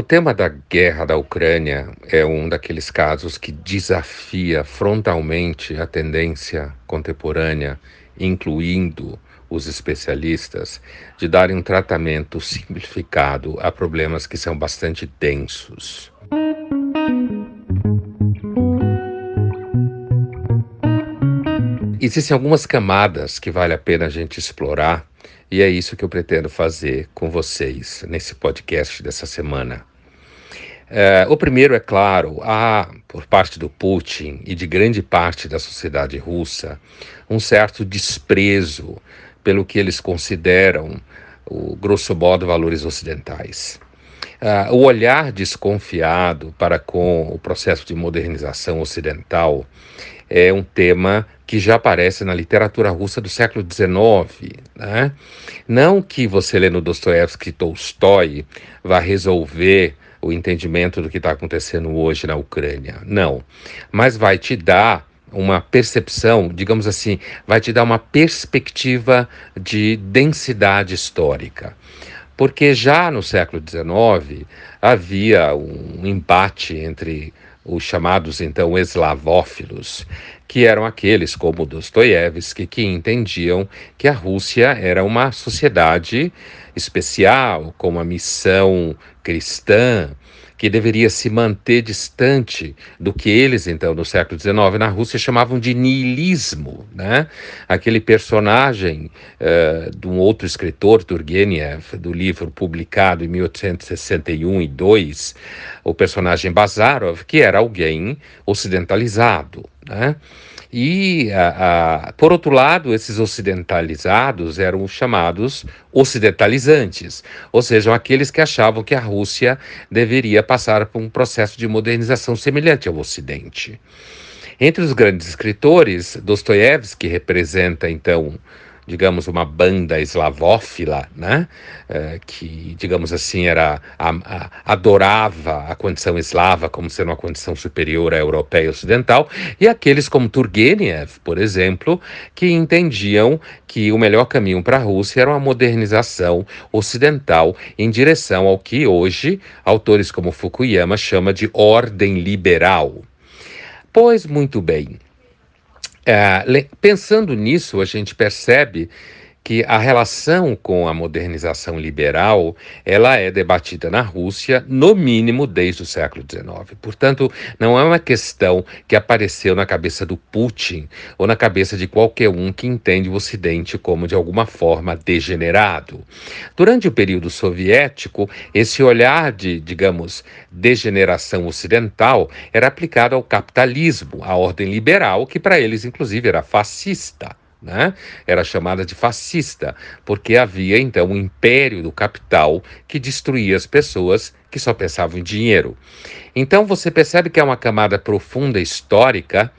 O tema da guerra da Ucrânia é um daqueles casos que desafia frontalmente a tendência contemporânea, incluindo os especialistas, de darem um tratamento simplificado a problemas que são bastante densos. Existem algumas camadas que vale a pena a gente explorar e é isso que eu pretendo fazer com vocês nesse podcast dessa semana. É, o primeiro, é claro, há, por parte do Putin e de grande parte da sociedade russa, um certo desprezo pelo que eles consideram, o grosso modo, valores ocidentais. Uh, o olhar desconfiado para com o processo de modernização ocidental é um tema que já aparece na literatura russa do século XIX. Né? Não que você lendo Dostoiévski e Tolstói vá resolver o entendimento do que está acontecendo hoje na Ucrânia. Não. Mas vai te dar uma percepção, digamos assim, vai te dar uma perspectiva de densidade histórica. Porque já no século XIX havia um embate entre os chamados então eslavófilos, que eram aqueles como Dostoiévski que entendiam que a Rússia era uma sociedade especial, com uma missão cristã, que deveria se manter distante do que eles, então, no século XIX, na Rússia, chamavam de niilismo. Né? Aquele personagem uh, de um outro escritor, Turgenev, do livro publicado em 1861 e 2, o personagem Bazarov, que era alguém ocidentalizado. Né? E, a, a, por outro lado, esses ocidentalizados eram chamados ocidentalizantes, ou seja, aqueles que achavam que a Rússia deveria passar por um processo de modernização semelhante ao Ocidente. Entre os grandes escritores, Dostoiévski representa, então, digamos, uma banda eslavófila, né? Uh, que, digamos assim, era a, a, adorava a condição eslava como sendo uma condição superior à europeia ocidental, e aqueles como Turgenev, por exemplo, que entendiam que o melhor caminho para a Rússia era uma modernização ocidental em direção ao que hoje autores como Fukuyama chama de ordem liberal. Pois muito bem, é, pensando nisso, a gente percebe que a relação com a modernização liberal ela é debatida na Rússia no mínimo desde o século XIX. Portanto, não é uma questão que apareceu na cabeça do Putin ou na cabeça de qualquer um que entende o Ocidente como de alguma forma degenerado. Durante o período soviético, esse olhar de, digamos, degeneração ocidental era aplicado ao capitalismo, à ordem liberal, que para eles inclusive era fascista né? Era chamada de fascista, porque havia então um império do capital que destruía as pessoas que só pensavam em dinheiro. Então você percebe que é uma camada profunda histórica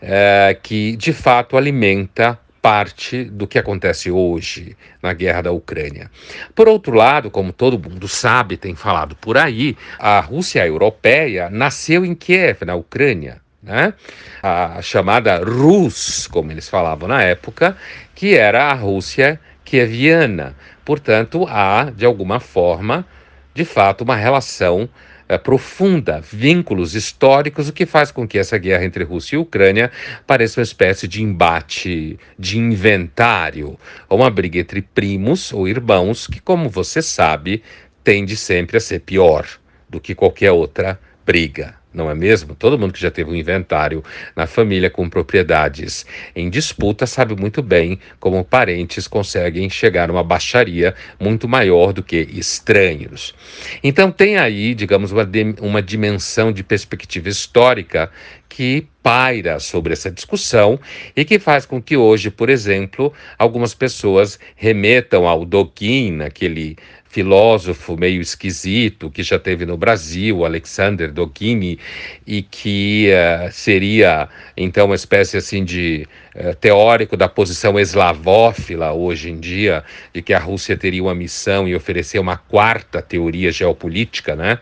é, que de fato alimenta parte do que acontece hoje na guerra da Ucrânia. Por outro lado, como todo mundo sabe, tem falado por aí, a Rússia europeia nasceu em Kiev, na Ucrânia né? a chamada Rus, como eles falavam na época, que era a Rússia kieviana. Portanto, há, de alguma forma, de fato, uma relação é, profunda, vínculos históricos, o que faz com que essa guerra entre Rússia e Ucrânia pareça uma espécie de embate de inventário, ou uma briga entre primos ou irmãos, que, como você sabe, tende sempre a ser pior do que qualquer outra briga não é mesmo? Todo mundo que já teve um inventário na família com propriedades em disputa sabe muito bem como parentes conseguem chegar a uma baixaria muito maior do que estranhos. Então tem aí, digamos, uma, uma dimensão de perspectiva histórica que paira sobre essa discussão e que faz com que hoje, por exemplo, algumas pessoas remetam ao Dogin, aquele filósofo meio esquisito que já teve no Brasil, Alexander Dogini, e que uh, seria então uma espécie assim de uh, teórico da posição eslavófila hoje em dia, de que a Rússia teria uma missão e oferecer uma quarta teoria geopolítica, né,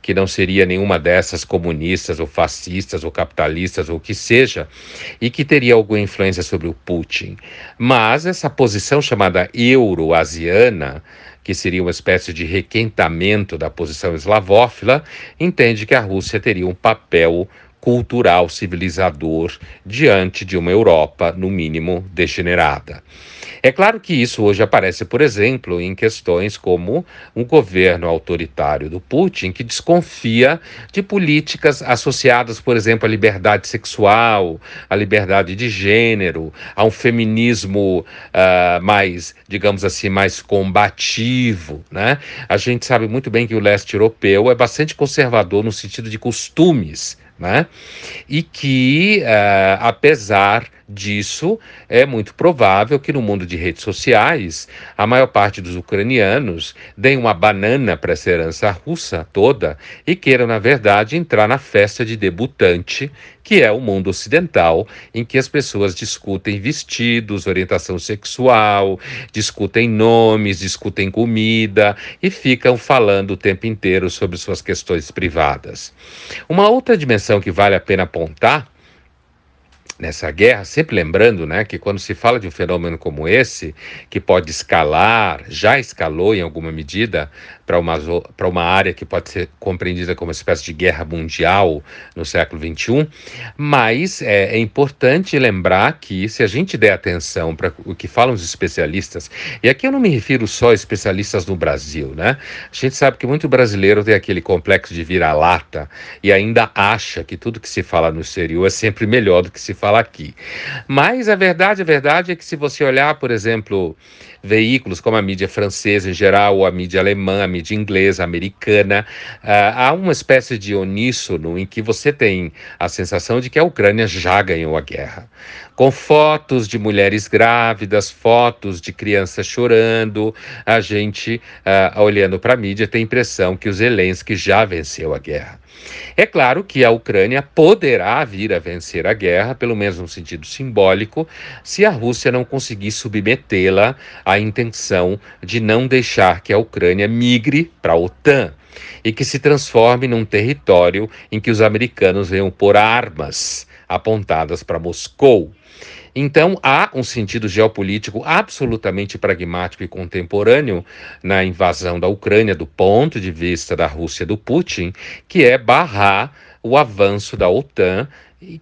que não seria nenhuma dessas comunistas ou fascistas ou capitalistas ou o que seja, e que teria alguma influência sobre o Putin. Mas essa posição chamada euroasiana que seria uma espécie de requentamento da posição eslavófila, entende que a Rússia teria um papel cultural civilizador diante de uma Europa, no mínimo, degenerada. É claro que isso hoje aparece, por exemplo, em questões como um governo autoritário do Putin que desconfia de políticas associadas, por exemplo, à liberdade sexual, à liberdade de gênero, a um feminismo uh, mais, digamos assim, mais combativo. Né? A gente sabe muito bem que o leste europeu é bastante conservador no sentido de costumes né? E que, uh, apesar disso, é muito provável que no mundo de redes sociais, a maior parte dos ucranianos deem uma banana para essa herança russa toda e queiram, na verdade, entrar na festa de debutante, que é o mundo ocidental, em que as pessoas discutem vestidos, orientação sexual, discutem nomes, discutem comida e ficam falando o tempo inteiro sobre suas questões privadas. Uma outra dimensão que vale a pena apontar nessa guerra, sempre lembrando né, que quando se fala de um fenômeno como esse, que pode escalar, já escalou em alguma medida para uma, uma área que pode ser compreendida como uma espécie de guerra mundial no século XXI, mas é, é importante lembrar que se a gente der atenção para o que falam os especialistas, e aqui eu não me refiro só a especialistas no Brasil, né? A gente sabe que muito brasileiro tem aquele complexo de vira-lata e ainda acha que tudo que se fala no exterior é sempre melhor do que se fala aqui. Mas a verdade, a verdade é que se você olhar, por exemplo, veículos como a mídia francesa em geral, ou a mídia alemã, a mídia inglesa, americana, uh, há uma espécie de uníssono em que você tem a sensação de que a Ucrânia já ganhou a guerra. Com fotos de mulheres grávidas, fotos de crianças chorando, a gente, uh, olhando para a mídia, tem a impressão que o Zelensky já venceu a guerra. É claro que a Ucrânia poderá vir a vencer a guerra, pelo menos no sentido simbólico, se a Rússia não conseguir submetê-la à intenção de não deixar que a Ucrânia migre para a OTAN e que se transforme num território em que os americanos venham por armas apontadas para Moscou. Então, há um sentido geopolítico absolutamente pragmático e contemporâneo na invasão da Ucrânia, do ponto de vista da Rússia do Putin, que é barrar o avanço da OTAN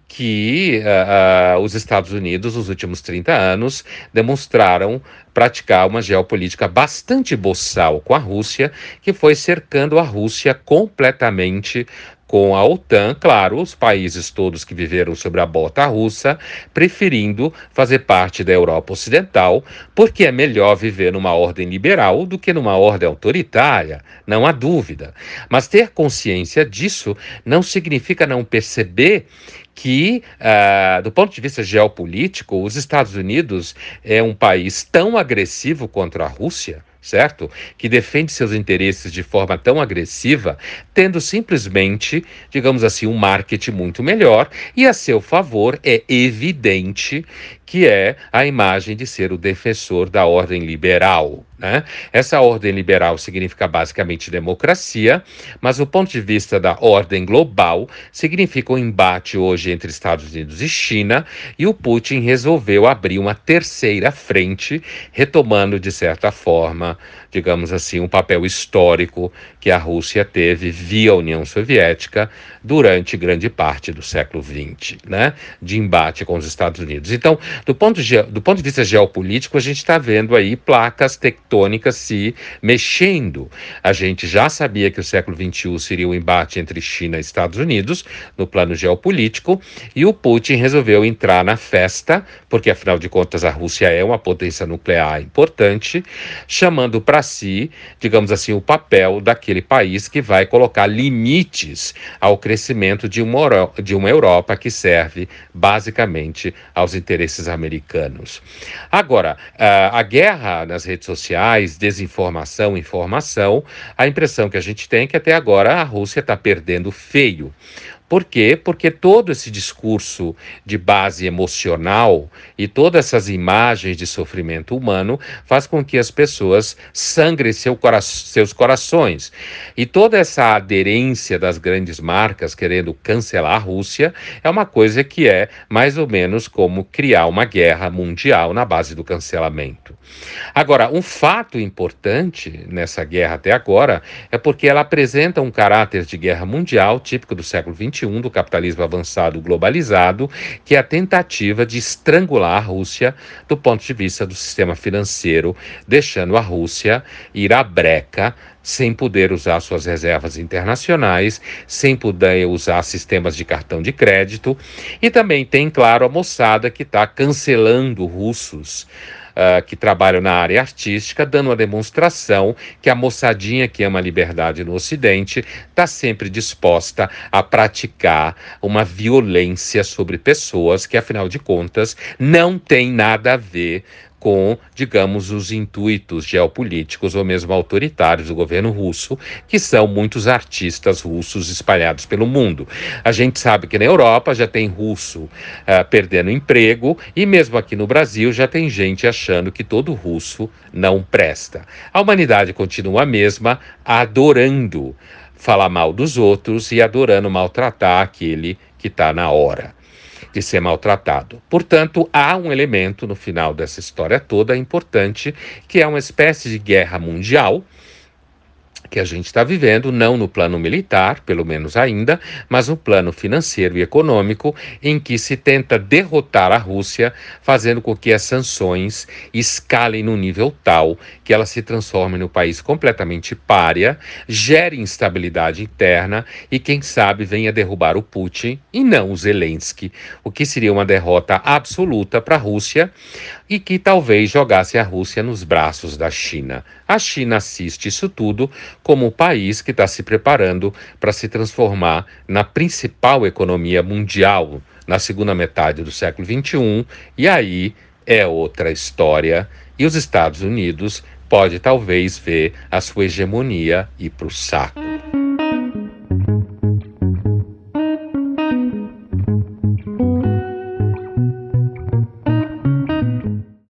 que uh, uh, os Estados Unidos, nos últimos 30 anos, demonstraram praticar uma geopolítica bastante boçal com a Rússia, que foi cercando a Rússia completamente com a OTAN, claro, os países todos que viveram sobre a bota russa, preferindo fazer parte da Europa Ocidental, porque é melhor viver numa ordem liberal do que numa ordem autoritária, não há dúvida. Mas ter consciência disso não significa não perceber que, uh, do ponto de vista geopolítico, os Estados Unidos é um país tão agressivo contra a Rússia certo? Que defende seus interesses de forma tão agressiva, tendo simplesmente, digamos assim, um marketing muito melhor, e a seu favor é evidente que é a imagem de ser o defensor da ordem liberal. Né? Essa ordem liberal significa basicamente democracia, mas do ponto de vista da ordem global, significa um embate hoje entre Estados Unidos e China, e o Putin resolveu abrir uma terceira frente, retomando, de certa forma, digamos assim, um papel histórico que a Rússia teve via União Soviética durante grande parte do século XX, né? de embate com os Estados Unidos. Então, do ponto, de, do ponto de vista geopolítico, a gente está vendo aí placas tectônicas se mexendo. A gente já sabia que o século XXI seria o um embate entre China e Estados Unidos no plano geopolítico, e o Putin resolveu entrar na festa, porque afinal de contas a Rússia é uma potência nuclear importante, chamando para si, digamos assim, o papel daquele país que vai colocar limites ao crescimento de uma, de uma Europa que serve basicamente aos interesses americanos. Agora, a guerra nas redes sociais, desinformação, informação, a impressão que a gente tem é que até agora a Rússia está perdendo feio. Por quê? Porque todo esse discurso de base emocional e todas essas imagens de sofrimento humano faz com que as pessoas sangrem seu cora seus corações. E toda essa aderência das grandes marcas querendo cancelar a Rússia é uma coisa que é mais ou menos como criar uma guerra mundial na base do cancelamento. Agora, um fato importante nessa guerra até agora é porque ela apresenta um caráter de guerra mundial típico do século XXI, do capitalismo avançado globalizado, que é a tentativa de estrangular a Rússia do ponto de vista do sistema financeiro, deixando a Rússia ir à breca sem poder usar suas reservas internacionais, sem poder usar sistemas de cartão de crédito, e também tem, claro, a moçada que está cancelando russos. Uh, que trabalham na área artística, dando uma demonstração que a moçadinha que ama a liberdade no Ocidente está sempre disposta a praticar uma violência sobre pessoas que, afinal de contas, não tem nada a ver com, digamos, os intuitos geopolíticos ou mesmo autoritários do governo russo, que são muitos artistas russos espalhados pelo mundo. A gente sabe que na Europa já tem russo uh, perdendo emprego e mesmo aqui no Brasil já tem gente achando que todo russo não presta. A humanidade continua a mesma, adorando falar mal dos outros e adorando maltratar aquele que está na hora de ser maltratado. Portanto, há um elemento no final dessa história toda importante, que é uma espécie de guerra mundial que a gente está vivendo, não no plano militar, pelo menos ainda, mas no plano financeiro e econômico, em que se tenta derrotar a Rússia, fazendo com que as sanções escalem no nível tal que ela se transforme no país completamente párea, gere instabilidade interna e, quem sabe, venha derrubar o Putin e não o Zelensky, o que seria uma derrota absoluta para a Rússia e que talvez jogasse a Rússia nos braços da China. A China assiste isso tudo como o país que está se preparando para se transformar na principal economia mundial na segunda metade do século XXI, e aí é outra história. E os Estados Unidos pode talvez ver a sua hegemonia ir para o saco.